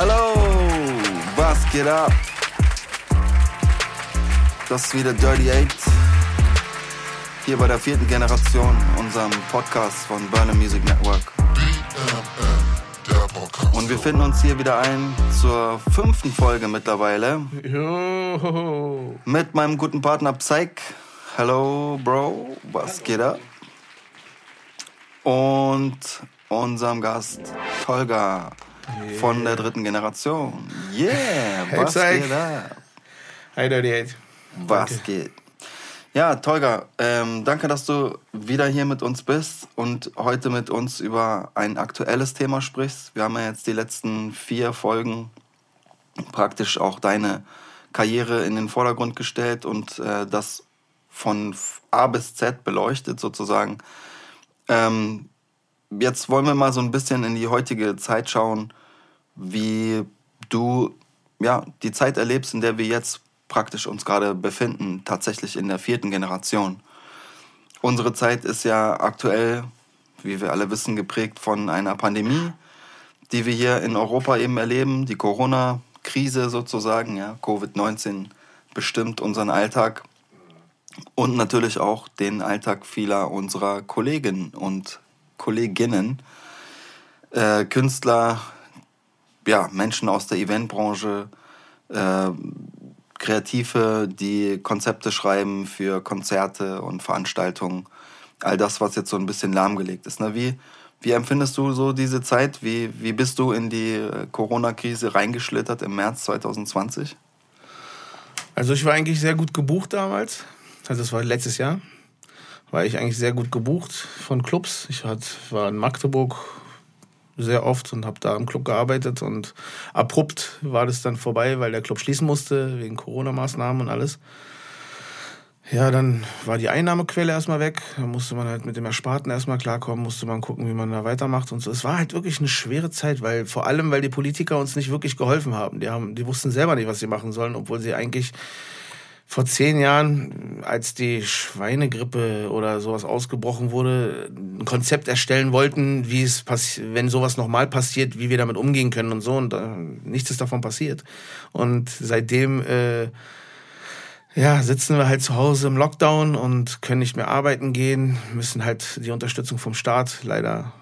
Hello, was geht ab? Das ist wieder Dirty Eight. Hier bei der vierten Generation, unserem Podcast von Burner Music Network. Und wir finden uns hier wieder ein zur fünften Folge mittlerweile. Mit meinem guten Partner Psych. Hello, Bro, was geht ab? Und unserem Gast Von der dritten Generation. Yeah, was geht ab? Hi, Dirty Eight. Was Danke. geht? Ja, Tolga, ähm, danke, dass du wieder hier mit uns bist und heute mit uns über ein aktuelles Thema sprichst. Wir haben ja jetzt die letzten vier Folgen praktisch auch deine Karriere in den Vordergrund gestellt und äh, das von A bis Z beleuchtet sozusagen. Ähm, jetzt wollen wir mal so ein bisschen in die heutige Zeit schauen, wie du ja, die Zeit erlebst, in der wir jetzt praktisch uns gerade befinden, tatsächlich in der vierten Generation. Unsere Zeit ist ja aktuell, wie wir alle wissen, geprägt von einer Pandemie, die wir hier in Europa eben erleben, die Corona-Krise sozusagen, ja, Covid-19 bestimmt unseren Alltag und natürlich auch den Alltag vieler unserer Kolleginnen und Kolleginnen, äh, Künstler, ja, Menschen aus der Eventbranche, äh, Kreative, die Konzepte schreiben für Konzerte und Veranstaltungen. All das, was jetzt so ein bisschen lahmgelegt ist. Ne? Wie, wie empfindest du so diese Zeit? Wie, wie bist du in die äh, Corona-Krise reingeschlittert im März 2020? Also ich war eigentlich sehr gut gebucht damals. Also das war letztes Jahr. War ich eigentlich sehr gut gebucht von Clubs. Ich war in Magdeburg sehr oft und habe da im Club gearbeitet und abrupt war das dann vorbei, weil der Club schließen musste wegen Corona-Maßnahmen und alles. Ja, dann war die Einnahmequelle erstmal weg. Da musste man halt mit dem Ersparten erstmal klarkommen, musste man gucken, wie man da weitermacht und so. Es war halt wirklich eine schwere Zeit, weil vor allem, weil die Politiker uns nicht wirklich geholfen haben. Die, haben, die wussten selber nicht, was sie machen sollen, obwohl sie eigentlich vor zehn Jahren, als die Schweinegrippe oder sowas ausgebrochen wurde, ein Konzept erstellen wollten, wie es wenn sowas nochmal passiert, wie wir damit umgehen können und so. Und äh, nichts ist davon passiert. Und seitdem äh, ja, sitzen wir halt zu Hause im Lockdown und können nicht mehr arbeiten gehen, müssen halt die Unterstützung vom Staat leider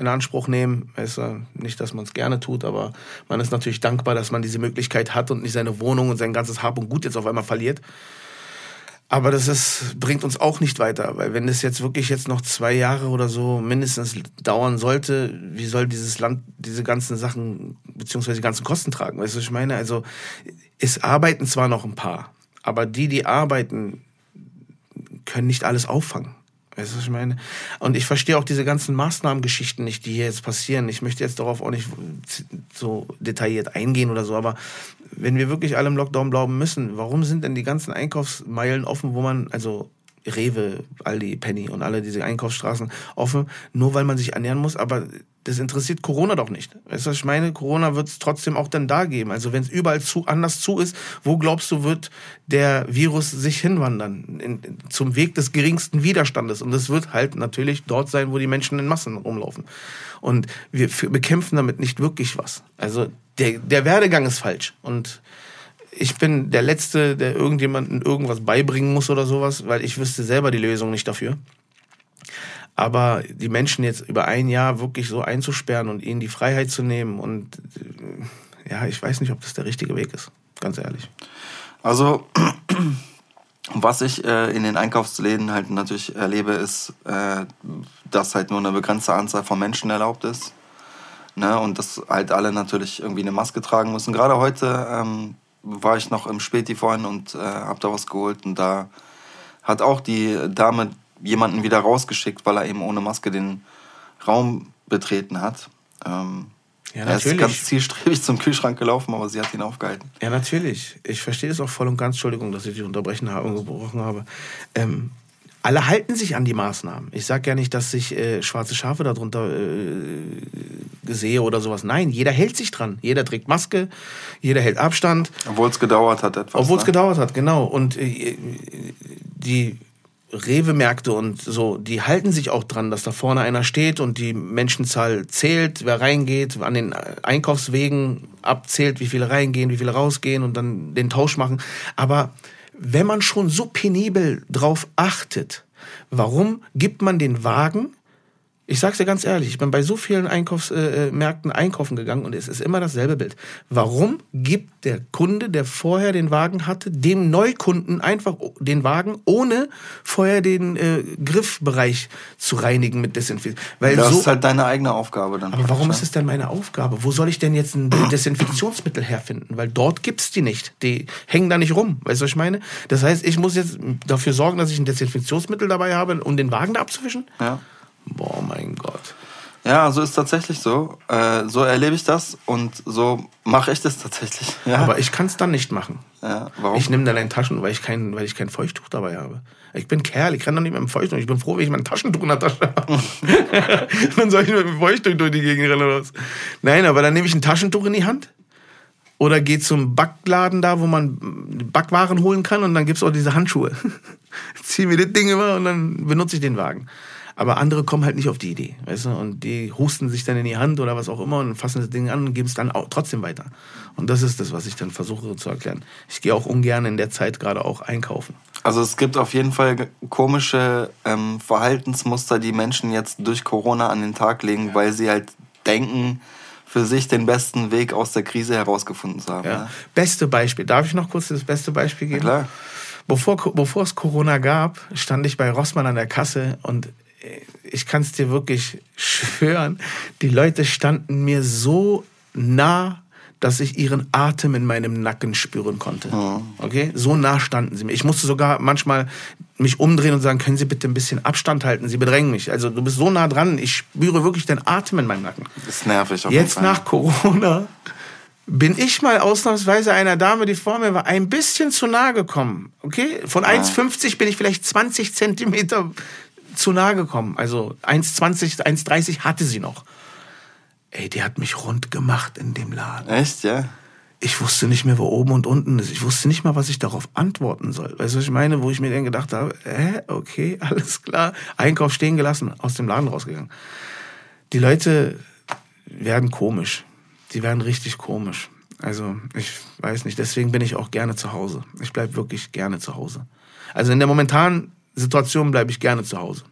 in Anspruch nehmen. Weißt du, nicht, dass man es gerne tut, aber man ist natürlich dankbar, dass man diese Möglichkeit hat und nicht seine Wohnung und sein ganzes Hab und Gut jetzt auf einmal verliert. Aber das ist, bringt uns auch nicht weiter, weil wenn es jetzt wirklich jetzt noch zwei Jahre oder so mindestens dauern sollte, wie soll dieses Land diese ganzen Sachen beziehungsweise die ganzen Kosten tragen? Weißt du, was ich meine? Also es arbeiten zwar noch ein paar, aber die, die arbeiten, können nicht alles auffangen. Weißt du, was ich meine? Und ich verstehe auch diese ganzen Maßnahmengeschichten nicht, die hier jetzt passieren. Ich möchte jetzt darauf auch nicht so detailliert eingehen oder so, aber wenn wir wirklich alle im Lockdown bleiben müssen, warum sind denn die ganzen Einkaufsmeilen offen, wo man, also Rewe, Aldi, Penny und alle diese Einkaufsstraßen offen, nur weil man sich ernähren muss, aber das interessiert Corona doch nicht. Weißt du, was ich meine? Corona wird es trotzdem auch dann da geben. Also wenn es überall zu, anders zu ist, wo glaubst du, wird der Virus sich hinwandern? In, in, zum Weg des geringsten Widerstandes. Und das wird halt natürlich dort sein, wo die Menschen in Massen rumlaufen. Und wir bekämpfen damit nicht wirklich was. Also der, der Werdegang ist falsch. Und ich bin der Letzte, der irgendjemandem irgendwas beibringen muss oder sowas, weil ich wüsste selber die Lösung nicht dafür. Aber die Menschen jetzt über ein Jahr wirklich so einzusperren und ihnen die Freiheit zu nehmen und äh, ja, ich weiß nicht, ob das der richtige Weg ist, ganz ehrlich. Also, was ich äh, in den Einkaufsläden halt natürlich erlebe, ist, äh, dass halt nur eine begrenzte Anzahl von Menschen erlaubt ist. Ne? Und dass halt alle natürlich irgendwie eine Maske tragen müssen. Gerade heute ähm, war ich noch im Späti vorhin und äh, habe da was geholt. Und da hat auch die Dame jemanden wieder rausgeschickt, weil er eben ohne Maske den Raum betreten hat. Ähm, Ja, er ist ganz zielstrebig zum Kühlschrank gelaufen, aber sie hat ihn aufgehalten. Ja, natürlich. Ich verstehe das auch voll und ganz. Entschuldigung, dass ich dich unterbrechen habe, gebrochen habe. Ähm, alle halten sich an die Maßnahmen. Ich sage ja nicht, dass ich äh, schwarze Schafe darunter äh, sehe oder sowas. Nein, jeder hält sich dran. Jeder trägt Maske, jeder hält Abstand. Obwohl es gedauert hat etwas. Obwohl es ne? gedauert hat, genau. Und äh, die Rewe-Märkte und so, die halten sich auch dran, dass da vorne einer steht und die Menschenzahl zählt, wer reingeht, an den Einkaufswegen abzählt, wie viele reingehen, wie viele rausgehen und dann den Tausch machen. Aber wenn man schon so penibel drauf achtet, warum gibt man den Wagen ich sag's dir ganz ehrlich, ich bin bei so vielen Einkaufsmärkten äh, einkaufen gegangen und es ist immer dasselbe Bild. Warum gibt der Kunde, der vorher den Wagen hatte, dem Neukunden einfach den Wagen, ohne vorher den äh, Griffbereich zu reinigen mit Desinfektion? Weil das so, ist halt deine eigene Aufgabe dann. Aber warum ist es denn meine Aufgabe? Wo soll ich denn jetzt ein Desinfektionsmittel herfinden? Weil dort gibt's die nicht. Die hängen da nicht rum. Weißt du, was ich meine? Das heißt, ich muss jetzt dafür sorgen, dass ich ein Desinfektionsmittel dabei habe, um den Wagen da abzuwischen? Ja. Boah, mein Gott. Ja, so ist tatsächlich so. Äh, so erlebe ich das und so mache ich das tatsächlich. Ja. Aber ich kann es dann nicht machen. Ja, warum? Ich nehme dann ein Taschen, weil ich kein, weil ich kein Feuchttuch dabei habe. Ich bin Kerl, ich kann doch nicht mit dem Feuchttuch. Ich bin froh, wenn ich mein Taschentuch in der Tasche habe. dann soll ich mit dem Feuchttuch durch die Gegend rennen oder was. Nein, aber dann nehme ich ein Taschentuch in die Hand oder gehe zum Backladen da, wo man Backwaren holen kann und dann gibt es auch diese Handschuhe. Zieh mir das Ding immer und dann benutze ich den Wagen. Aber andere kommen halt nicht auf die Idee, weißt du? Und die husten sich dann in die Hand oder was auch immer und fassen das Ding an und geben es dann auch trotzdem weiter. Und das ist das, was ich dann versuche zu erklären. Ich gehe auch ungern in der Zeit gerade auch einkaufen. Also es gibt auf jeden Fall komische ähm, Verhaltensmuster, die Menschen jetzt durch Corona an den Tag legen, ja. weil sie halt denken, für sich den besten Weg aus der Krise herausgefunden zu haben. Ja. Ne? Beste Beispiel. Darf ich noch kurz das beste Beispiel geben? Ja, klar. Bevor, bevor es Corona gab, stand ich bei Rossmann an der Kasse und ich kann es dir wirklich schwören, die Leute standen mir so nah, dass ich ihren Atem in meinem Nacken spüren konnte. Okay? So nah standen sie mir. Ich musste sogar manchmal mich umdrehen und sagen, können Sie bitte ein bisschen Abstand halten? Sie bedrängen mich. Also du bist so nah dran, ich spüre wirklich den Atem in meinem Nacken. Das ist nervig. Auf Jetzt nach Corona bin ich mal ausnahmsweise einer Dame, die vor mir war, ein bisschen zu nah gekommen. Okay? Von ja. 1,50 bin ich vielleicht 20 Zentimeter zu nahe gekommen. Also 1,20, 1,30 hatte sie noch. Ey, die hat mich rund gemacht in dem Laden. Echt, ja? Ich wusste nicht mehr, wo oben und unten ist. Ich wusste nicht mal, was ich darauf antworten soll. Weißt du, was ich meine? Wo ich mir dann gedacht habe, hä, okay, alles klar. Einkauf stehen gelassen, aus dem Laden rausgegangen. Die Leute werden komisch. Die werden richtig komisch. Also, ich weiß nicht. Deswegen bin ich auch gerne zu Hause. Ich bleibe wirklich gerne zu Hause. Also in der momentanen Situation bleibe ich gerne zu Hause.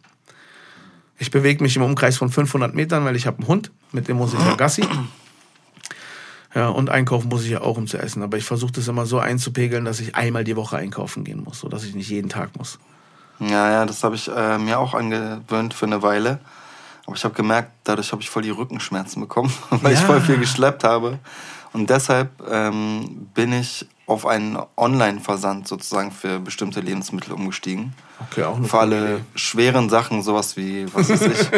Ich bewege mich im Umkreis von 500 Metern, weil ich habe einen Hund, mit dem muss ich ja Gassi. Ja, und einkaufen muss ich ja auch, um zu essen. Aber ich versuche das immer so einzupegeln, dass ich einmal die Woche einkaufen gehen muss, sodass ich nicht jeden Tag muss. Ja, ja, das habe ich äh, mir auch angewöhnt für eine Weile. Aber ich habe gemerkt, dadurch habe ich voll die Rückenschmerzen bekommen, weil ja. ich voll viel geschleppt habe. Und deshalb ähm, bin ich auf einen Online-Versand sozusagen für bestimmte Lebensmittel umgestiegen. Okay, auch eine Für alle Idee. schweren Sachen, sowas wie, was weiß ich,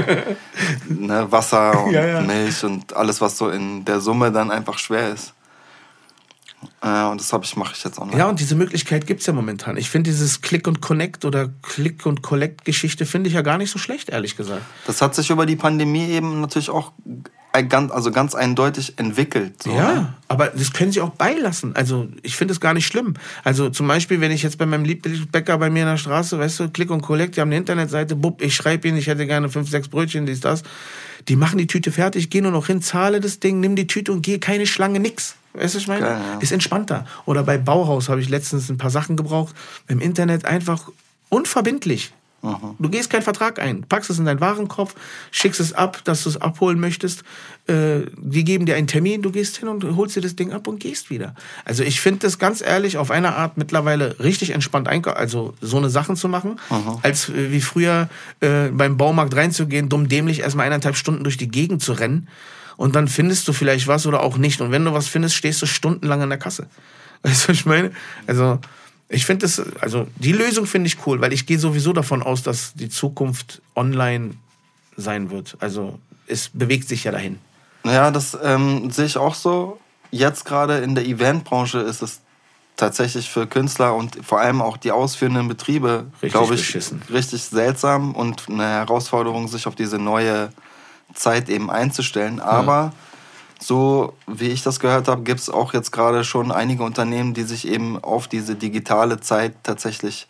ne, Wasser und ja, ja. Milch und alles, was so in der Summe dann einfach schwer ist. Äh, und das ich, mache ich jetzt online. Ja, und diese Möglichkeit gibt es ja momentan. Ich finde dieses Click und Connect oder Click und Collect-Geschichte finde ich ja gar nicht so schlecht, ehrlich gesagt. Das hat sich über die Pandemie eben natürlich auch ganz, also ganz eindeutig entwickelt. So, ja, ne? aber das können sie auch beilassen. Also ich finde es gar nicht schlimm. Also zum Beispiel, wenn ich jetzt bei meinem Lieblingsbäcker bei mir in der Straße, weißt du, Click und Collect, die haben eine Internetseite, bub, ich schreibe ihnen, ich hätte gerne fünf, sechs Brötchen, dies, das. Die machen die Tüte fertig, geh nur noch hin, zahle das Ding, nimm die Tüte und geh keine Schlange, nix. Weißt du, ich meine? ja. Ist entspannter. Oder bei Bauhaus habe ich letztens ein paar Sachen gebraucht. Im Internet einfach unverbindlich. Aha. Du gehst keinen Vertrag ein, packst es in deinen Warenkorb, schickst es ab, dass du es abholen möchtest. Äh, die geben dir einen Termin, du gehst hin und holst dir das Ding ab und gehst wieder. Also ich finde das ganz ehrlich auf einer Art mittlerweile richtig entspannt, also so eine Sachen zu machen, Aha. als äh, wie früher äh, beim Baumarkt reinzugehen, dumm dämlich erstmal eineinhalb Stunden durch die Gegend zu rennen und dann findest du vielleicht was oder auch nicht. Und wenn du was findest, stehst du stundenlang an der Kasse. Weißt du, was ich meine? Also ich finde das, also die Lösung finde ich cool, weil ich gehe sowieso davon aus, dass die Zukunft online sein wird. Also es bewegt sich ja dahin. Naja, das ähm, sehe ich auch so. Jetzt gerade in der Eventbranche ist es tatsächlich für Künstler und vor allem auch die ausführenden Betriebe, glaube ich, beschissen. richtig seltsam und eine Herausforderung, sich auf diese neue Zeit eben einzustellen. Aber ja so wie ich das gehört habe, gibt es auch jetzt gerade schon einige Unternehmen, die sich eben auf diese digitale Zeit tatsächlich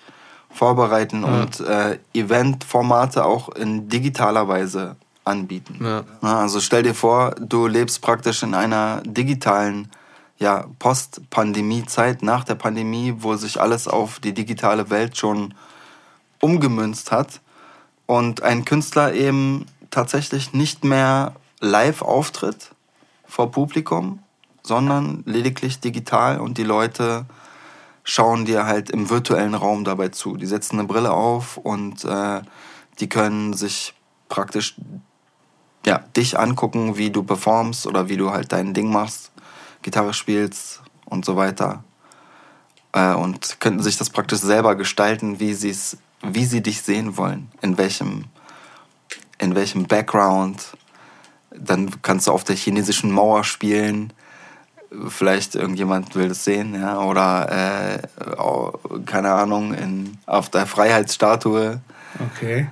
vorbereiten und äh, Eventformate auch in digitaler Weise anbieten. Ja. Also stell dir vor, du lebst praktisch in einer digitalen ja, Post-Pandemie-Zeit, nach der Pandemie, wo sich alles auf die digitale Welt schon umgemünzt hat und ein Künstler eben tatsächlich nicht mehr live auftritt vor Publikum, sondern lediglich digital und die Leute schauen dir halt im virtuellen Raum dabei zu. Die setzen eine Brille auf und äh, die können sich praktisch ja, dich angucken, wie du performst oder wie du halt dein Ding machst, Gitarre spielst und so weiter. Äh, und könnten sich das praktisch selber gestalten, wie, wie sie dich sehen wollen, in welchem, in welchem Background. Dann kannst du auf der chinesischen Mauer spielen. Vielleicht irgendjemand will das sehen, ja, oder äh, keine Ahnung, in, auf der Freiheitsstatue. Okay.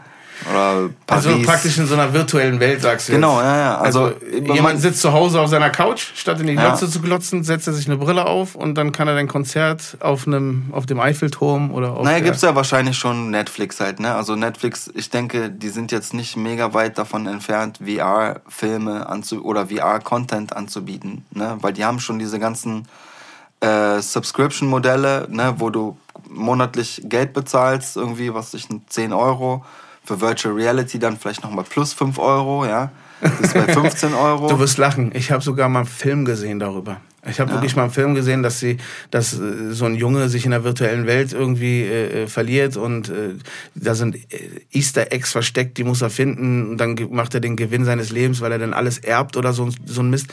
Oder Paris. Also praktisch in so einer virtuellen Welt, sagst du. Genau, jetzt. ja, ja. Also, Also, jemand sitzt zu Hause auf seiner Couch, statt in die Ja. Glotze zu glotzen, setzt er sich eine Brille auf und dann kann er ein Konzert auf, einem, auf dem Eiffelturm oder auf Naja, der- gibt's ja wahrscheinlich schon Netflix halt, ne? Also Netflix, ich denke, die sind jetzt nicht mega weit davon entfernt, VR-Filme anzu oder VR-Content anzubieten, ne? Weil die haben schon diese ganzen äh, Subscription-Modelle, ne? Wo du monatlich Geld bezahlst, irgendwie, was ich, 10 Euro. Für Virtual Reality dann vielleicht nochmal plus 5 Euro, ja? Das ist bei 15 Euro. Du wirst lachen. Ich habe sogar mal einen Film gesehen darüber. Ich habe wirklich mal einen Film gesehen, dass sie, dass äh, so ein Junge sich in der virtuellen Welt irgendwie äh, äh, verliert und äh, da sind äh, Easter Eggs versteckt, die muss er finden und dann macht er den Gewinn seines Lebens, weil er dann alles erbt oder so, so ein Mist.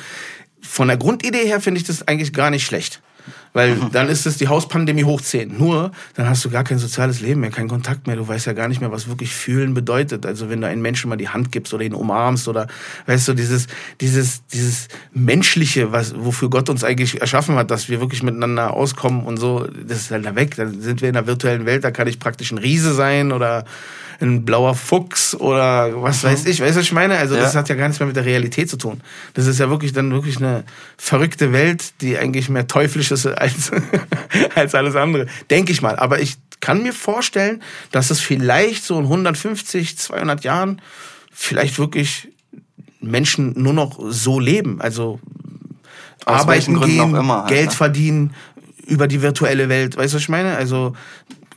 Von der Grundidee her finde ich das eigentlich gar nicht schlecht. Weil dann ist es die Hauspandemie hoch 10. Nur, dann hast du gar kein soziales Leben mehr, keinen Kontakt mehr. Du weißt ja gar nicht mehr, was wirklich fühlen bedeutet. Also wenn du einen Menschen mal die Hand gibst oder ihn umarmst oder, weißt du, dieses, dieses, dieses Menschliche, was, wofür Gott uns eigentlich erschaffen hat, dass wir wirklich miteinander auskommen und so, das ist halt da weg. Dann sind wir in der virtuellen Welt, da kann ich praktisch ein Riese sein oder ein blauer Fuchs oder was weiß ich. Weißt du, was ich meine? Also das Ja. hat ja gar nichts mehr mit der Realität zu tun. Das ist ja wirklich dann wirklich eine verrückte Welt, die eigentlich mehr teuflisch ist als, als alles andere. Denke ich mal. Aber ich kann mir vorstellen, dass es vielleicht so in 150, 200 Jahren vielleicht wirklich Menschen nur noch so leben. Also Aus arbeiten gehen, immer halt, Geld ne? verdienen über die virtuelle Welt. Weißt du, was ich meine? Also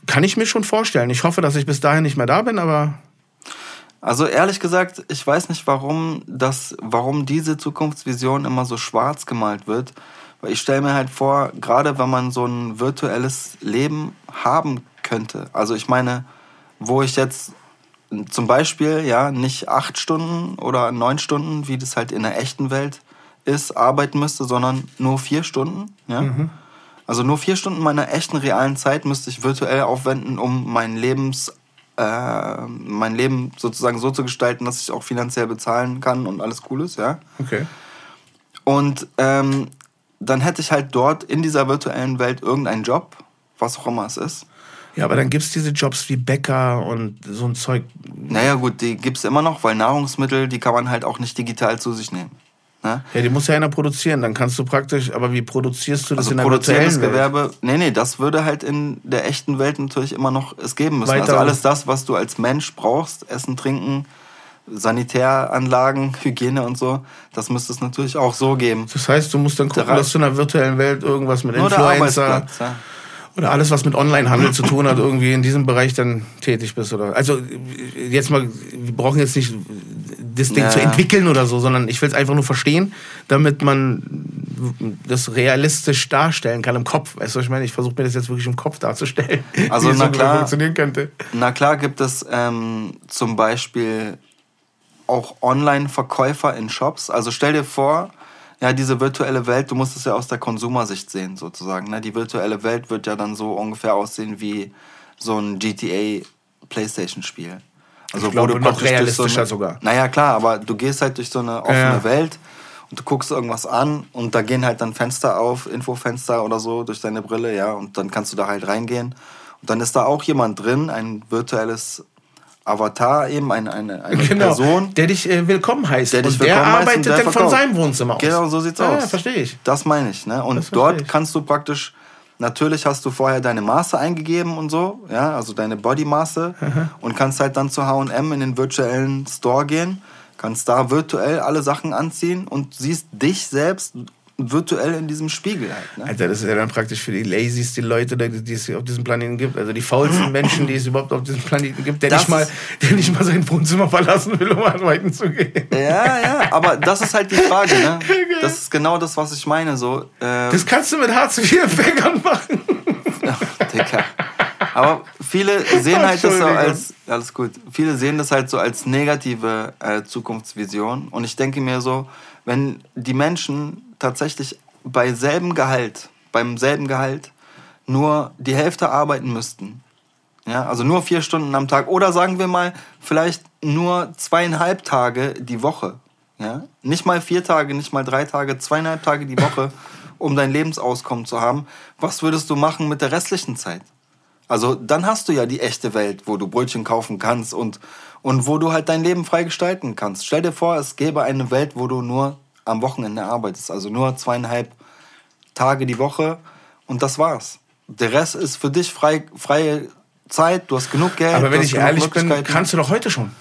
kann ich mir schon vorstellen. Ich hoffe, dass ich bis dahin nicht mehr da bin, aber Also ehrlich gesagt, ich weiß nicht, warum, das, warum diese Zukunftsvision immer so schwarz gemalt wird. Weil ich stelle mir halt vor, gerade wenn man so ein virtuelles Leben haben könnte. Also ich meine, wo ich jetzt zum Beispiel ja nicht acht Stunden oder neun Stunden, wie das halt in der echten Welt ist, arbeiten müsste, sondern nur vier Stunden. Ja? Also nur vier Stunden meiner echten realen Zeit müsste ich virtuell aufwenden, um mein Lebens äh, mein Leben sozusagen so zu gestalten, dass ich auch finanziell bezahlen kann und alles cool ist, ja. okay. Und ähm, dann hätte ich halt dort in dieser virtuellen Welt irgendeinen Job, was auch immer es ist. Ja, aber dann gibt's diese Jobs wie Bäcker und so ein Zeug. Naja gut, die gibt's immer noch, weil Nahrungsmittel, die kann man halt auch nicht digital zu sich nehmen. Ne? Ja, die muss ja einer produzieren. Dann kannst du praktisch, aber wie produzierst du das Also in der produzierendes virtuellen Welt? Gewerbe, nee, nee, das würde halt in der echten Welt natürlich immer noch es geben müssen. Weiter- also alles das, was du als Mensch brauchst, Essen, Trinken, Sanitäranlagen, Hygiene und so, das müsste es natürlich auch so geben. Das heißt, du musst dann gucken, dass du in der virtuellen Welt irgendwas mit Nur Influencer ja. oder alles, was mit Onlinehandel zu tun hat, irgendwie in diesem Bereich dann tätig bist. Oder also jetzt mal, wir brauchen jetzt nicht das Ding Ja, zu entwickeln oder so, sondern ich will es einfach nur verstehen, damit man das realistisch darstellen kann im Kopf. Weißt du, was ich meine? Ich versuche mir das jetzt wirklich im Kopf darzustellen, Also, wie es na ungefähr klar. funktionieren könnte. Na klar gibt es ähm, zum Beispiel auch Online-Verkäufer in Shops. Also stell dir vor, ja, diese virtuelle Welt, du musst es ja aus der Konsumersicht sehen, sozusagen. Ne? Die virtuelle Welt wird ja dann so ungefähr aussehen wie so ein GTA PlayStation-Spiel. Also Ich glaube, noch praktisch durch realistischer so eine, sogar. Naja, klar, aber du gehst halt durch so eine offene Ja. Welt und du guckst irgendwas an und da gehen halt dann Fenster auf, Infofenster oder so durch deine Brille, ja, und dann kannst du da halt reingehen. Und dann ist da auch jemand drin, ein virtuelles Avatar eben, eine, eine, eine Genau, Person. der dich äh, willkommen heißt. Der dich und der willkommen und arbeitet der dann von verkauft. seinem Wohnzimmer aus. Genau, so sieht's ja, aus. Ja, verstehe ich. Das meine ich, ne? Und dort ich. kannst du praktisch Natürlich hast du vorher deine Maße eingegeben und so, ja, also deine Bodymaße und kannst halt dann zu H&M in den virtuellen Store gehen, kannst da virtuell alle Sachen anziehen und siehst dich selbst virtuell in diesem Spiegel halt. Ne? Alter, das ist ja dann praktisch für die lazysten Leute, die es auf diesem Planeten gibt. Also die faulsten Menschen, die es überhaupt auf diesem Planeten gibt, der, nicht mal, der nicht mal sein Wohnzimmer verlassen will, um arbeiten zu gehen. Ja, ja, aber das ist halt die Frage, ne? Das ist genau das, was ich meine. So, äh, das kannst du mit Hartz-IV-Empfängern machen. Ja, Dicker. Aber viele sehen halt das so als, alles gut, viele sehen das halt so als negative äh, Zukunftsvision. Und ich denke mir so, wenn die Menschen tatsächlich bei selben Gehalt, beim selben Gehalt nur die Hälfte arbeiten müssten. Ja, also nur vier Stunden am Tag oder sagen wir mal vielleicht nur zweieinhalb Tage die Woche. Ja, nicht mal vier Tage, nicht mal drei Tage, zweieinhalb Tage die Woche, um dein Lebensauskommen zu haben. Was würdest du machen mit der restlichen Zeit? Also dann hast du ja die echte Welt, wo du Brötchen kaufen kannst und, und wo du halt dein Leben frei gestalten kannst. Stell dir vor, es gäbe eine Welt, wo du nur am Wochenende arbeitest. Also nur zweieinhalb Tage die Woche und das war's. Der Rest ist für dich frei, freie Zeit, du hast genug Geld. Aber wenn ich ehrlich bin, kannst du doch heute schon.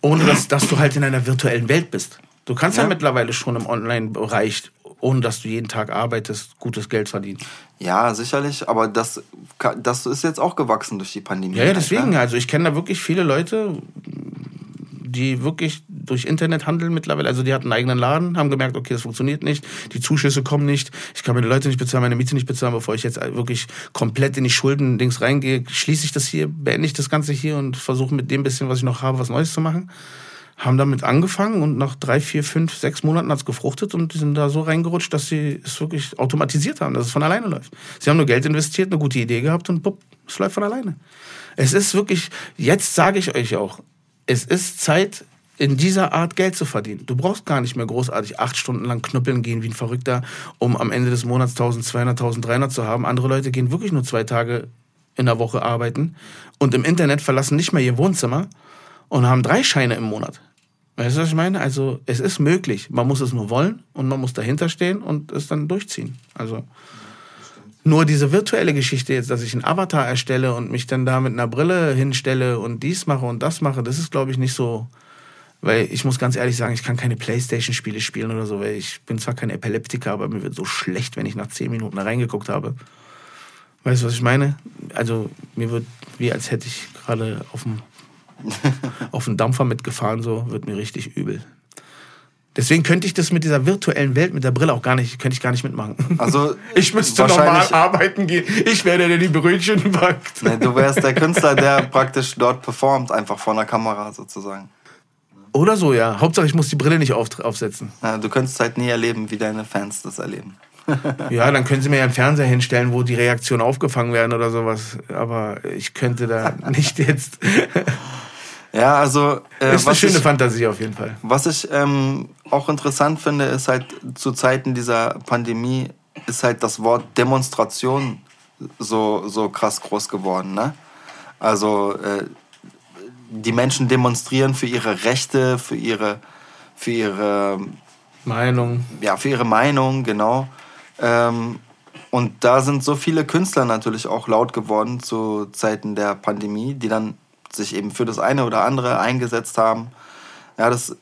Ohne dass, dass du halt in einer virtuellen Welt bist. Du kannst ja, ja mittlerweile schon im Online-Bereich, ohne dass du jeden Tag arbeitest, gutes Geld verdienen. Ja, sicherlich, aber das, das ist jetzt auch gewachsen durch die Pandemie. Ja, ja deswegen. Ne? Also ich kenne da wirklich viele Leute, die wirklich durch Internet handeln mittlerweile. Also die hatten einen eigenen Laden, haben gemerkt, okay, das funktioniert nicht, die Zuschüsse kommen nicht, ich kann meine Leute nicht bezahlen, meine Miete nicht bezahlen, bevor ich jetzt wirklich komplett in die Schulden-Dings reingehe, schließe ich das hier, beende ich das Ganze hier und versuche mit dem bisschen, was ich noch habe, was Neues zu machen. Haben damit angefangen und nach drei, vier, fünf, sechs Monaten hat es gefruchtet und die sind da so reingerutscht, dass sie es wirklich automatisiert haben, dass es von alleine läuft. Sie haben nur Geld investiert, eine gute Idee gehabt und bupp, es läuft von alleine. Es ist wirklich, jetzt sage ich euch auch, es ist Zeit, in dieser Art Geld zu verdienen. Du brauchst gar nicht mehr großartig acht Stunden lang knüppeln gehen wie ein Verrückter, um am Ende des Monats 1200, 1300 zu haben. Andere Leute gehen wirklich nur zwei Tage in der Woche arbeiten und im Internet verlassen nicht mehr ihr Wohnzimmer und haben drei Scheine im Monat. Weißt du, was ich meine? Also, es ist möglich. Man muss es nur wollen und man muss dahinter stehen und es dann durchziehen. Also, nur diese virtuelle Geschichte jetzt, dass ich einen Avatar erstelle und mich dann da mit einer Brille hinstelle und dies mache und das mache, das ist, glaube ich, nicht so. Weil ich muss ganz ehrlich sagen, ich kann keine Playstation-Spiele spielen oder so, weil ich bin zwar kein Epileptiker, aber mir wird so schlecht, wenn ich nach zehn Minuten da reingeguckt habe. Weißt du, was ich meine? Also mir wird, wie als hätte ich gerade auf dem, auf dem Dampfer mitgefahren, so, wird mir richtig übel. Deswegen könnte ich das mit dieser virtuellen Welt, mit der Brille auch gar nicht, könnte ich gar nicht mitmachen. Also ich müsste normal arbeiten gehen. Ich wäre der, der die Brötchen backt. Nee, du wärst der Künstler, der praktisch dort performt, einfach vor einer Kamera sozusagen. Oder so, ja. Hauptsache, ich muss die Brille nicht auf, aufsetzen. Ja, du könntest halt nie erleben, wie deine Fans das erleben. ja, dann können sie mir ja einen Fernseher hinstellen, wo die Reaktionen aufgefangen werden oder sowas. Aber ich könnte da nicht jetzt. Ja, also. Äh, ist eine schöne ich, Fantasie auf jeden Fall. Was ich ähm, auch interessant finde, ist halt zu Zeiten dieser Pandemie ist halt das Wort Demonstration so, so krass groß geworden. Ne? Also äh, die Menschen demonstrieren für ihre Rechte, für ihre, für ihre Meinung. Ja, für ihre Meinung, genau. Ähm, und da sind so viele Künstler natürlich auch laut geworden zu Zeiten der Pandemie, die dann sich eben für das eine oder andere eingesetzt haben. Ja, das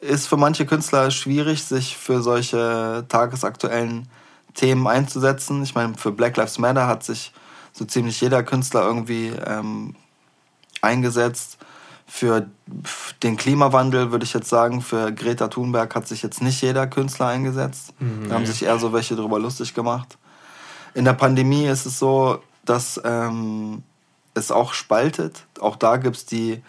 ist für manche Künstler schwierig, sich für solche tagesaktuellen Themen einzusetzen. Ich meine, für Black Lives Matter hat sich so ziemlich jeder Künstler irgendwie ähm, eingesetzt. Für den Klimawandel würde ich jetzt sagen, für Greta Thunberg hat sich jetzt nicht jeder Künstler eingesetzt. Mhm. Da haben sich eher so welche darüber lustig gemacht. In der Pandemie ist es so, dass ähm, es auch spaltet. Auch da gibt es die,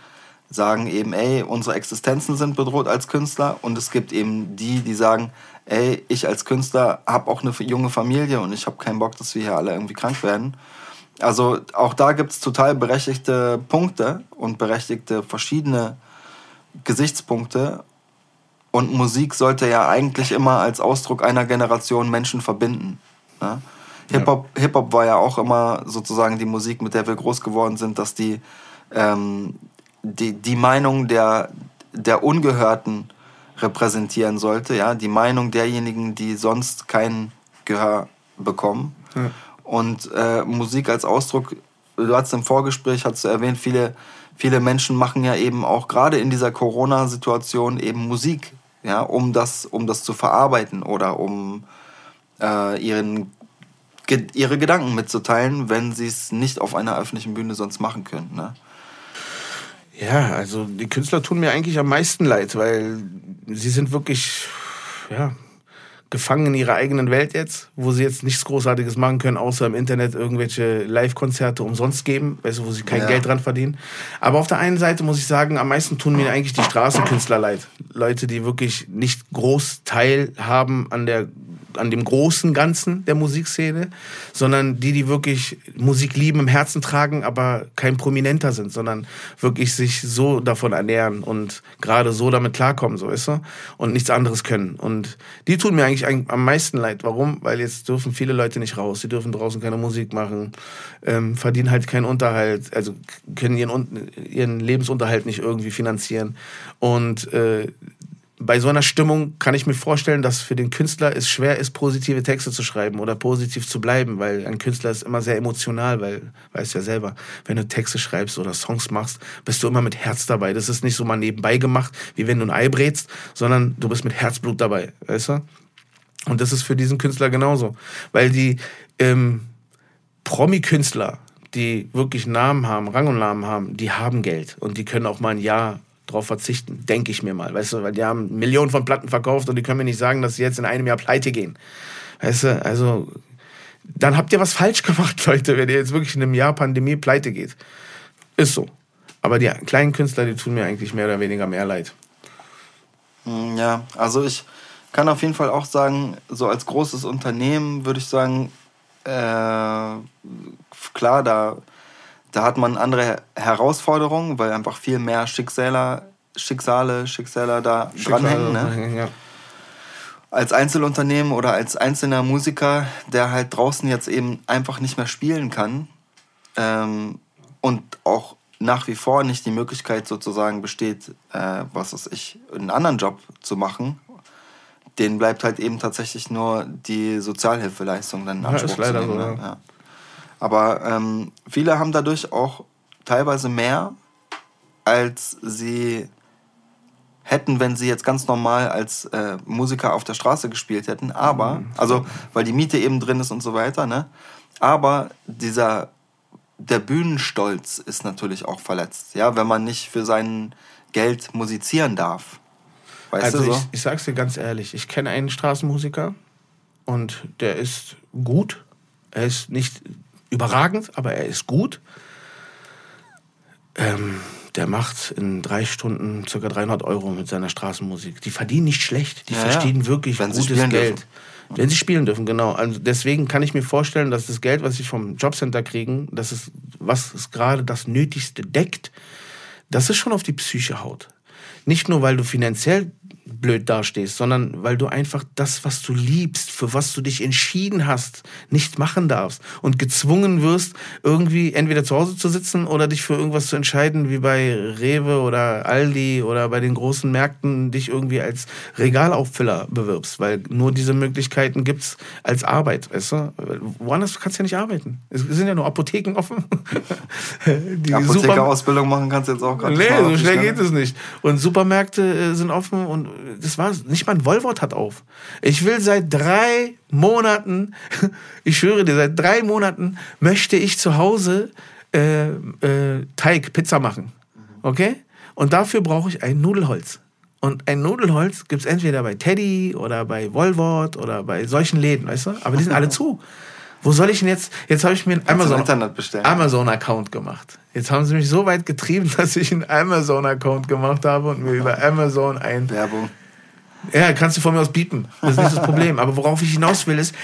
sagen eben, ey, unsere Existenzen sind bedroht als Künstler. Und es gibt eben die, die sagen, ey, ich als Künstler habe auch eine junge Familie und ich habe keinen Bock, dass wir hier alle irgendwie krank werden. Also auch da gibt es total berechtigte Punkte und berechtigte verschiedene Gesichtspunkte. Und Musik sollte ja eigentlich immer als Ausdruck einer Generation Menschen verbinden. Ne? Hip-Hop ja. Hip -Hop war ja auch immer sozusagen die Musik, mit der wir groß geworden sind, dass die, ähm, die, die Meinung der, der Ungehörten repräsentieren sollte, ja, die Meinung derjenigen, die sonst kein Gehör bekommen. Ja. Und äh, Musik als Ausdruck, du hast im Vorgespräch, hast du erwähnt, viele, viele Menschen machen ja eben auch gerade in dieser Corona-Situation eben Musik, ja, um das, um das zu verarbeiten oder um äh, ihren, ge ihre Gedanken mitzuteilen, wenn sie es nicht auf einer öffentlichen Bühne sonst machen können. Ne? Ja, also die Künstler tun mir eigentlich am meisten leid, weil sie sind wirklich, ja, gefangen in ihrer eigenen Welt jetzt, wo sie jetzt nichts Großartiges machen können, außer im Internet irgendwelche Live-Konzerte umsonst geben, weißt du, wo sie kein ja. Geld dran verdienen. Aber auf der einen Seite muss ich sagen, am meisten tun mir eigentlich die Straßenkünstler leid. Leute, die wirklich nicht groß teilhaben an der an dem großen Ganzen der Musikszene, sondern die, die wirklich Musik lieben, im Herzen tragen, aber kein Prominenter sind, sondern wirklich sich so davon ernähren und gerade so damit klarkommen, so ist er, und nichts anderes können. Und die tun mir eigentlich am meisten leid. Warum? Weil jetzt dürfen viele Leute nicht raus, sie dürfen draußen keine Musik machen, ähm, verdienen halt keinen Unterhalt, also können ihren, ihren Lebensunterhalt nicht irgendwie finanzieren. Und äh, bei so einer Stimmung kann ich mir vorstellen, dass für den Künstler es schwer ist, positive Texte zu schreiben oder positiv zu bleiben, weil ein Künstler ist immer sehr emotional, weil, weißt ja selber, wenn du Texte schreibst oder Songs machst, bist du immer mit Herz dabei. Das ist nicht so mal nebenbei gemacht, wie wenn du ein Ei brätst, sondern du bist mit Herzblut dabei, weißt du? Und das ist für diesen Künstler genauso, weil die ähm, Promi-Künstler, die wirklich Namen haben, Rang und Namen haben, die haben Geld und die können auch mal ein Jahr drauf verzichten, denke ich mir mal. Weißt du, weil die haben Millionen von Platten verkauft und die können mir nicht sagen, dass sie jetzt in einem Jahr pleite gehen. Weißt du, also dann habt ihr was falsch gemacht, Leute, wenn ihr jetzt wirklich in einem Jahr Pandemie pleite geht. Ist so. Aber die kleinen Künstler, die tun mir eigentlich mehr oder weniger mehr leid. Hm, ja, also ich kann auf jeden Fall auch sagen, so als großes Unternehmen würde ich sagen, äh, klar, da da hat man andere Herausforderungen, weil einfach viel mehr Schicksale, Schicksale, Schicksale da Schicksale dranhängen. Ne? Ja. Als Einzelunternehmen oder als einzelner Musiker, der halt draußen jetzt eben einfach nicht mehr spielen kann ähm, und auch nach wie vor nicht die Möglichkeit sozusagen besteht, äh, was weiß ich, einen anderen Job zu machen, denen bleibt halt eben tatsächlich nur die Sozialhilfeleistung dann in Anspruch ja, ist leider zu nehmen. So, ne? ja. Aber ähm, viele haben dadurch auch teilweise mehr, als sie hätten, wenn sie jetzt ganz normal als äh, Musiker auf der Straße gespielt hätten. Aber, mhm. also, weil die Miete eben drin ist und so weiter, ne? Aber dieser, der Bühnenstolz ist natürlich auch verletzt, ja, wenn man nicht für sein Geld musizieren darf. Weißt also du so? ich, ich sag's dir ganz ehrlich, ich kenne einen Straßenmusiker und der ist gut. Er ist nicht überragend, aber er ist gut. Ähm, der macht in drei Stunden ca. 300 Euro mit seiner Straßenmusik. Die verdienen nicht schlecht, die ja, verdienen wirklich gutes Geld. Dürfen. Wenn sie spielen dürfen, genau. Also deswegen kann ich mir vorstellen, dass das Geld, was sie vom Jobcenter kriegen, das ist, was es gerade das Nötigste deckt, dass es schon auf die Psyche haut. Nicht nur, weil du finanziell blöd dastehst, sondern weil du einfach das, was du liebst, für was du dich entschieden hast, nicht machen darfst und gezwungen wirst, irgendwie entweder zu Hause zu sitzen oder dich für irgendwas zu entscheiden, wie bei Rewe oder Aldi oder bei den großen Märkten dich irgendwie als Regalauffüller bewirbst, weil nur diese Möglichkeiten gibt's als Arbeit, weißt du? Woanders kannst du ja nicht arbeiten. Es sind ja nur Apotheken offen. Die Apothekerausbildung machen kannst du jetzt auch gerade nicht. Nee, so schnell geht es nicht. Und Supermärkte äh, sind offen und das war nicht mal ein Volvot hat auf. Ich will seit drei Monaten, ich schwöre dir, seit drei Monaten möchte ich zu Hause äh, äh, Teig, Pizza machen. Okay? Und dafür brauche ich ein Nudelholz. Und ein Nudelholz gibt es entweder bei Teddy oder bei Volvot oder bei solchen Läden, weißt du? Aber die sind alle zu. Wo soll ich denn jetzt? Jetzt habe ich mir einen Amazon, Amazon gemacht. Jetzt haben sie mich so weit getrieben, dass ich einen Amazon Account gemacht habe und mir über Amazon ein Werbung. Ja, kannst du von mir aus bieten. Das ist nicht das Problem. Aber worauf ich hinaus will, ist,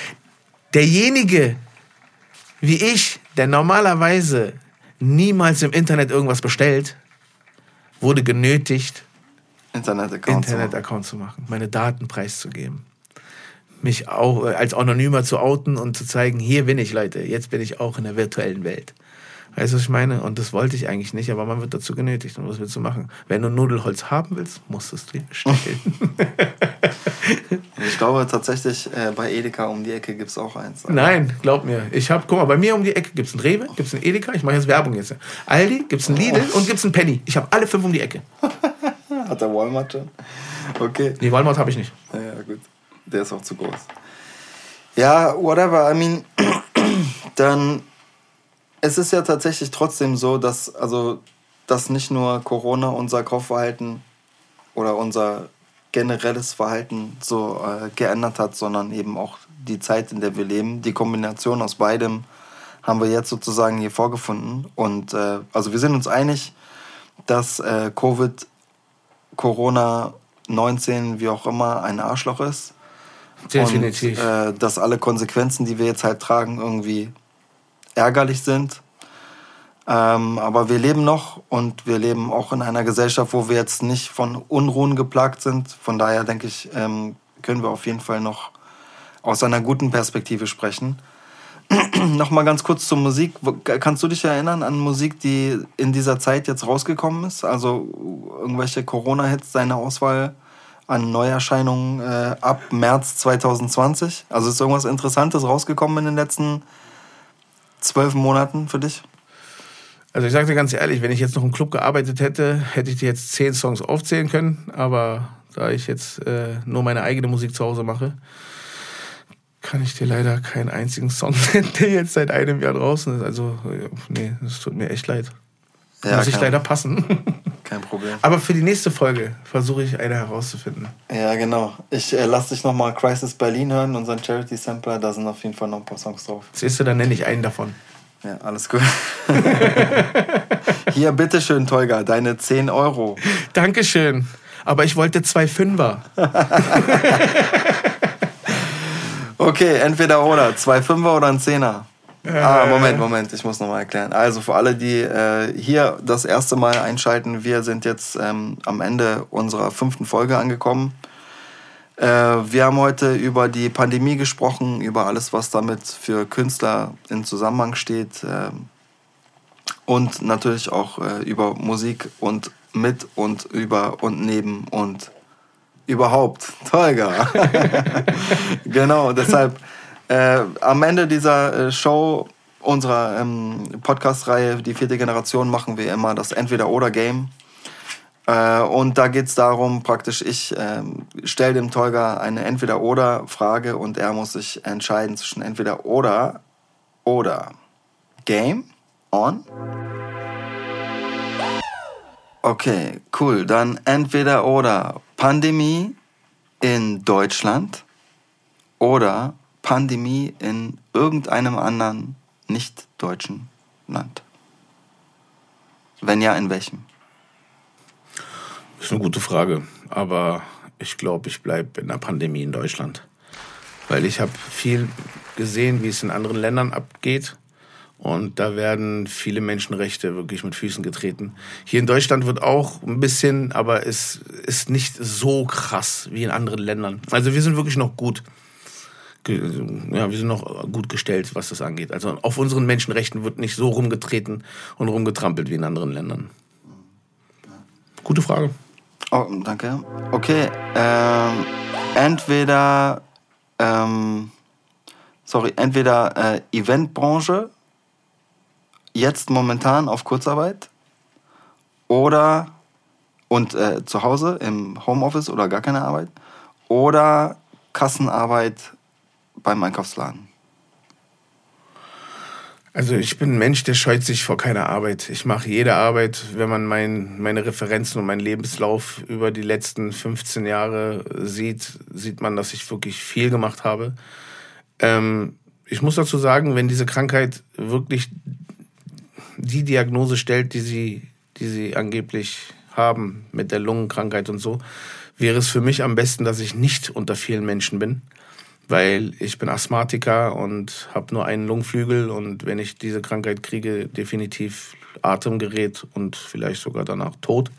derjenige wie ich, der normalerweise niemals im Internet irgendwas bestellt, wurde genötigt, Internet-Account Internet zu machen, meine Daten preiszugeben. Mich auch als Anonymer zu outen und zu zeigen, hier bin ich, Leute, jetzt bin ich auch in der virtuellen Welt. Weißt du, was ich meine? Und das wollte ich eigentlich nicht, aber man wird dazu genötigt. Und was willst du machen? Wenn du Nudelholz haben willst, musst du es dir bestellen. Ich glaube tatsächlich, äh, bei Edeka um die Ecke gibt es auch eins. Nein, glaub mir. Ich habe, guck mal, bei mir um die Ecke gibt es ein Rewe, gibt es ein Edeka, ich mache jetzt Werbung jetzt. Aldi, gibt es ein Lidl oh. und gibt es ein Penny. Ich habe alle fünf um die Ecke. Hat der Walmart schon? Okay. Nee, Walmart habe ich nicht. Ja, gut. Der ist auch zu groß. Ja, whatever. I mean, dann es ist ja tatsächlich trotzdem so, dass also dass nicht nur Corona unser Kaufverhalten oder unser generelles Verhalten so äh, geändert hat, sondern eben auch die Zeit, in der wir leben. Die Kombination aus beidem haben wir jetzt sozusagen hier vorgefunden. Und äh, also wir sind uns einig, dass äh, Covid, Corona 19, wie auch immer, ein Arschloch ist. Definitiv. Und äh, dass alle Konsequenzen, die wir jetzt halt tragen, irgendwie ärgerlich sind. Ähm, aber wir leben noch und wir leben auch in einer Gesellschaft, wo wir jetzt nicht von Unruhen geplagt sind. Von daher denke ich, ähm, können wir auf jeden Fall noch aus einer guten Perspektive sprechen. Nochmal ganz kurz zur Musik. Kannst du dich erinnern an Musik, die in dieser Zeit jetzt rausgekommen ist? Also irgendwelche Corona-Hits, deine Auswahl an Neuerscheinungen äh, ab März 2020? Also ist irgendwas Interessantes rausgekommen in den letzten zwölf Monaten für dich? Also ich sage dir ganz ehrlich, wenn ich jetzt noch im Club gearbeitet hätte, hätte ich dir jetzt zehn Songs aufzählen können. Aber da ich jetzt äh, nur meine eigene Musik zu Hause mache, kann ich dir leider keinen einzigen Song nennen, der jetzt seit einem Jahr draußen ist. Also, nee, das tut mir echt leid. Ja, Muss ich leider passen. Kein Problem. Aber für die nächste Folge versuche ich eine herauszufinden. Ja, genau. Ich äh, lasse dich nochmal Crisis Berlin hören, unseren Charity Sampler. Da sind auf jeden Fall noch ein paar Songs drauf. Siehst du, dann nenne ich einen davon. Ja, alles gut. Hier, bitteschön, Tolga, deine 10 Euro. Dankeschön. Aber ich wollte zwei Fünfer. okay, entweder oder. Zwei Fünfer oder ein Zehner. Ah, Moment, Moment, ich muss nochmal erklären. Also für alle, die äh, hier das erste Mal einschalten, wir sind jetzt ähm, am Ende unserer fünften Folge angekommen. Äh, wir haben heute über die Pandemie gesprochen, über alles, was damit für Künstler in Zusammenhang steht. Äh, und natürlich auch äh, über Musik und mit und über und neben und überhaupt. Tolga. genau, deshalb äh, am Ende dieser äh, Show unserer ähm, Podcast-Reihe, die vierte Generation, machen wir immer das Entweder-Oder-Game. Äh, und da geht es darum, praktisch, ich äh, stelle dem Tolga eine Entweder-Oder-Frage und er muss sich entscheiden zwischen Entweder-Oder oder Game on. Okay, cool. Dann Entweder-Oder Pandemie in Deutschland oder Pandemie in irgendeinem anderen nicht-deutschen Land. Wenn ja, in welchem? Das ist eine gute Frage, aber ich glaube, ich bleibe in der Pandemie in Deutschland. Weil ich habe viel gesehen, wie es in anderen Ländern abgeht. Und da werden viele Menschenrechte wirklich mit Füßen getreten. Hier in Deutschland wird auch ein bisschen, aber es ist nicht so krass wie in anderen Ländern. Also wir sind wirklich noch gut. Ja, wir sind noch gut gestellt, was das angeht. Also auf unseren Menschenrechten wird nicht so rumgetreten und rumgetrampelt wie in anderen Ländern. Gute Frage. Oh, danke. Okay, ähm, entweder, ähm, sorry, entweder äh, Eventbranche, jetzt momentan auf Kurzarbeit, oder und äh, zu Hause im Homeoffice oder gar keine Arbeit, oder Kassenarbeit beim Einkaufsladen. Also ich bin ein Mensch, der scheut sich vor keiner Arbeit. Ich mache jede Arbeit, wenn man mein, meine Referenzen und meinen Lebenslauf über die letzten 15 Jahre sieht, sieht man, dass ich wirklich viel gemacht habe. Ähm, ich muss dazu sagen, wenn diese Krankheit wirklich die Diagnose stellt, die sie, die sie angeblich haben mit der Lungenkrankheit und so, wäre es für mich am besten, dass ich nicht unter vielen Menschen bin weil ich bin Asthmatiker und habe nur einen Lungenflügel und wenn ich diese Krankheit kriege, definitiv Atemgerät und vielleicht sogar danach tot.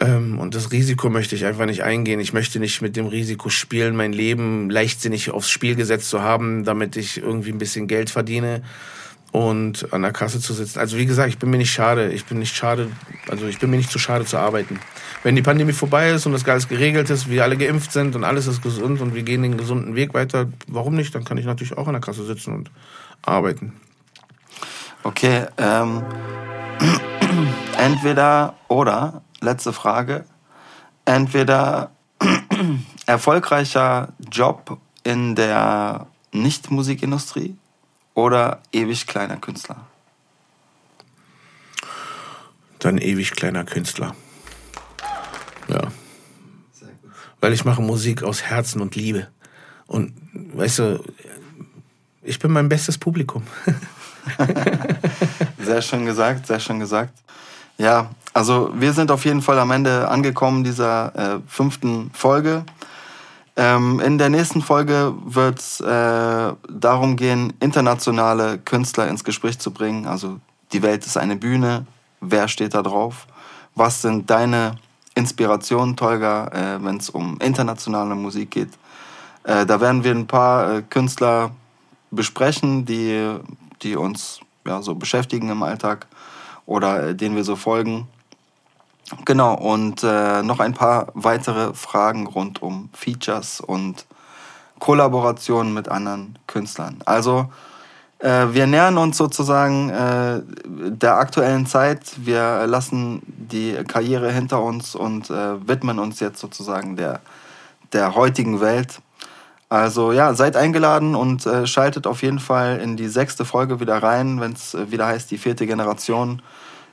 Ähm, und das Risiko möchte ich einfach nicht eingehen. Ich möchte nicht mit dem Risiko spielen, mein Leben leichtsinnig aufs Spiel gesetzt zu haben, damit ich irgendwie ein bisschen Geld verdiene. Und an der Kasse zu sitzen. Also wie gesagt, ich bin mir nicht schade. Ich bin nicht schade, also ich bin mir nicht zu schade zu arbeiten. Wenn die Pandemie vorbei ist und das alles geregelt ist, wir alle geimpft sind und alles ist gesund und wir gehen den gesunden Weg weiter, warum nicht? Dann kann ich natürlich auch an der Kasse sitzen und arbeiten. Okay, ähm, entweder oder, letzte Frage, entweder erfolgreicher Job in der Nicht-Musikindustrie oder ewig kleiner Künstler? Dann ewig kleiner Künstler. Ja. Weil ich mache Musik aus Herzen und Liebe. Und weißt du, ich bin mein bestes Publikum. sehr schön gesagt, sehr schön gesagt. Ja, also wir sind auf jeden Fall am Ende angekommen dieser äh, fünften Folge. Ähm, in der nächsten Folge wird es äh, darum gehen, internationale Künstler ins Gespräch zu bringen. Also die Welt ist eine Bühne. Wer steht da drauf? Was sind deine Inspirationen, Tolga, äh, wenn es um internationale Musik geht? Äh, da werden wir ein paar äh, Künstler besprechen, die, die uns ja, so beschäftigen im Alltag oder äh, denen wir so folgen. Genau, und äh, noch ein paar weitere Fragen rund um Features und Kollaborationen mit anderen Künstlern. Also, äh, wir nähern uns sozusagen äh, der aktuellen Zeit. Wir lassen die Karriere hinter uns und äh, widmen uns jetzt sozusagen der, der heutigen Welt. Also ja, seid eingeladen und äh, schaltet auf jeden Fall in die sechste Folge wieder rein, wenn es äh, wieder heißt, die vierte Generation.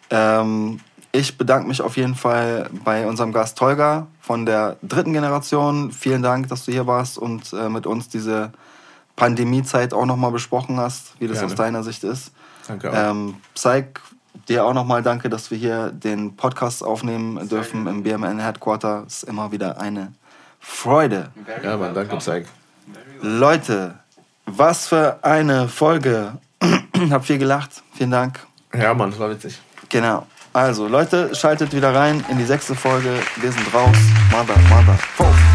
Ähm, ich bedanke mich auf jeden Fall bei unserem Gast Tolga von der dritten Generation. Vielen Dank, dass du hier warst und äh, mit uns diese Pandemiezeit auch nochmal besprochen hast, wie das Gerne. aus deiner Sicht ist. Danke auch. Ähm, Psych, dir auch nochmal danke, dass wir hier den Podcast aufnehmen dürfen im BMN Headquarter. Ist immer wieder eine Freude. Ja, man, danke, Psych. Leute, was für eine Folge. Hab viel gelacht. Vielen Dank. Ja, Mann, das war witzig. Genau. Also, Leute, schaltet wieder rein in die sechste Folge. Wir sind raus. Mother, mother, folk.